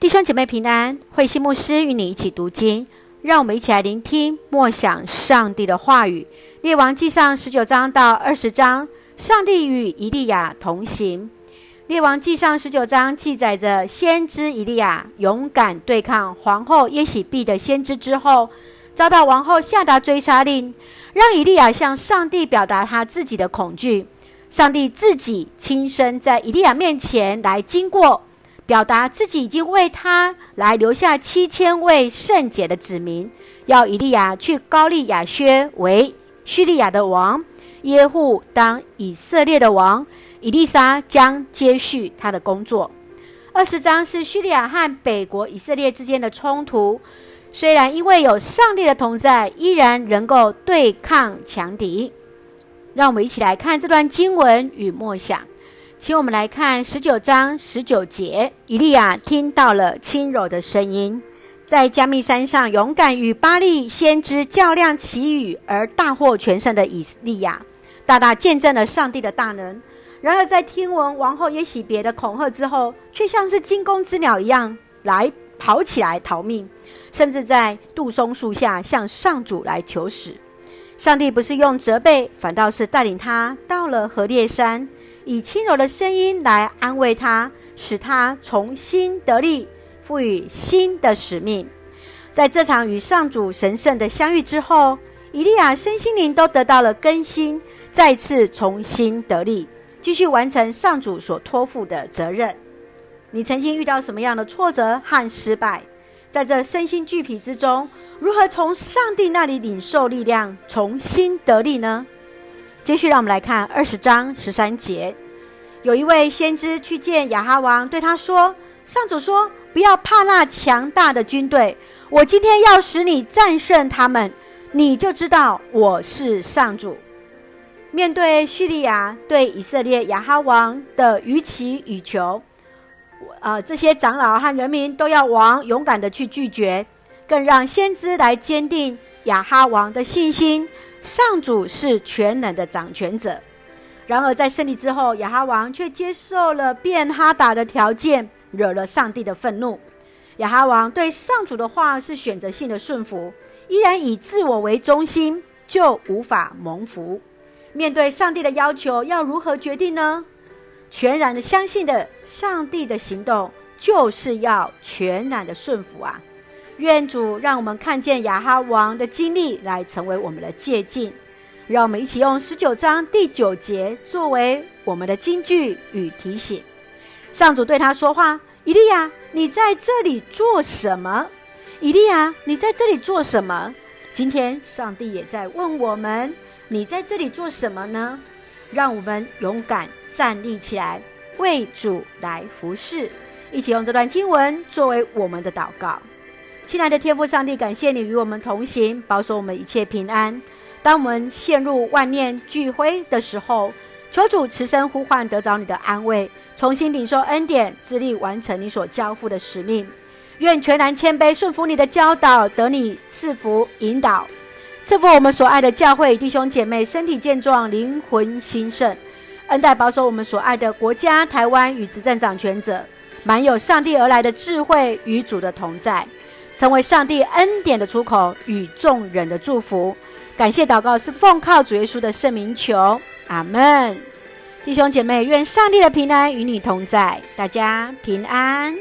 弟兄姐妹平安，慧馨牧师与你一起读经，让我们一起来聆听默想上帝的话语。列王记上十九章到二十章，上帝与以利亚同行。列王记上十九章记载着先知以利亚勇敢对抗皇后耶洗别的先知之后，遭到王后下达追杀令，让以利亚向上帝表达他自己的恐惧。上帝自己亲身在以利亚面前来经过。表达自己已经为他来留下七千位圣洁的子民，要以利亚去膏立亚薛为叙利亚的王，耶户当以色列的王，以利沙将接续他的工作。二十章是叙利亚和北国以色列之间的冲突，虽然因为有上帝的同在，依然能够对抗强敌。让我们一起来看这段经文与默想。请我们来看十九章十九节，以利亚听到了轻柔的声音，在迦密山上勇敢与巴力先知较量祈雨而大获全胜的以利亚，大大见证了上帝的大能。然而，在听闻王后耶洗别的恐吓之后，却像是惊弓之鸟一样来跑起来逃命，甚至在杜松树下向上主来求死。上帝不是用责备，反倒是带领他到了何烈山。以轻柔的声音来安慰他，使他重新得力，赋予新的使命。在这场与上主神圣的相遇之后，以利亚身心灵都得到了更新，再次重新得力，继续完成上主所托付的责任。你曾经遇到什么样的挫折和失败？在这身心俱疲之中，如何从上帝那里领受力量，重新得力呢？继续，让我们来看二十章十三节。有一位先知去见亚哈王，对他说：“上主说，不要怕那强大的军队，我今天要使你战胜他们，你就知道我是上主。”面对叙利亚对以色列亚哈王的予取予求，呃，这些长老和人民都要王勇敢地去拒绝，更让先知来坚定亚哈王的信心。上主是全能的掌权者，然而在胜利之后，亚哈王却接受了变哈达的条件，惹了上帝的愤怒。亚哈王对上主的话是选择性的顺服，依然以自我为中心，就无法蒙福。面对上帝的要求，要如何决定呢？全然的相信的上帝的行动，就是要全然的顺服啊。愿主让我们看见亚哈王的经历，来成为我们的借镜。让我们一起用十九章第九节作为我们的金句与提醒。上主对他说话：“以利亚，你在这里做什么？以利亚，你在这里做什么？”今天上帝也在问我们：“你在这里做什么呢？”让我们勇敢站立起来，为主来服侍。一起用这段经文作为我们的祷告。亲爱的天父上帝，感谢你与我们同行，保守我们一切平安。当我们陷入万念俱灰的时候，求主慈声呼唤，得着你的安慰，重新领受恩典，致力完成你所交付的使命。愿全然谦卑，顺服你的教导，得你赐福引导，赐福我们所爱的教会弟兄姐妹身体健壮，灵魂兴盛，恩待保守我们所爱的国家台湾与执政掌权者，满有上帝而来的智慧与主的同在。成为上帝恩典的出口与众人的祝福，感谢祷告是奉靠主耶稣的圣名求，阿门。弟兄姐妹，愿上帝的平安与你同在，大家平安。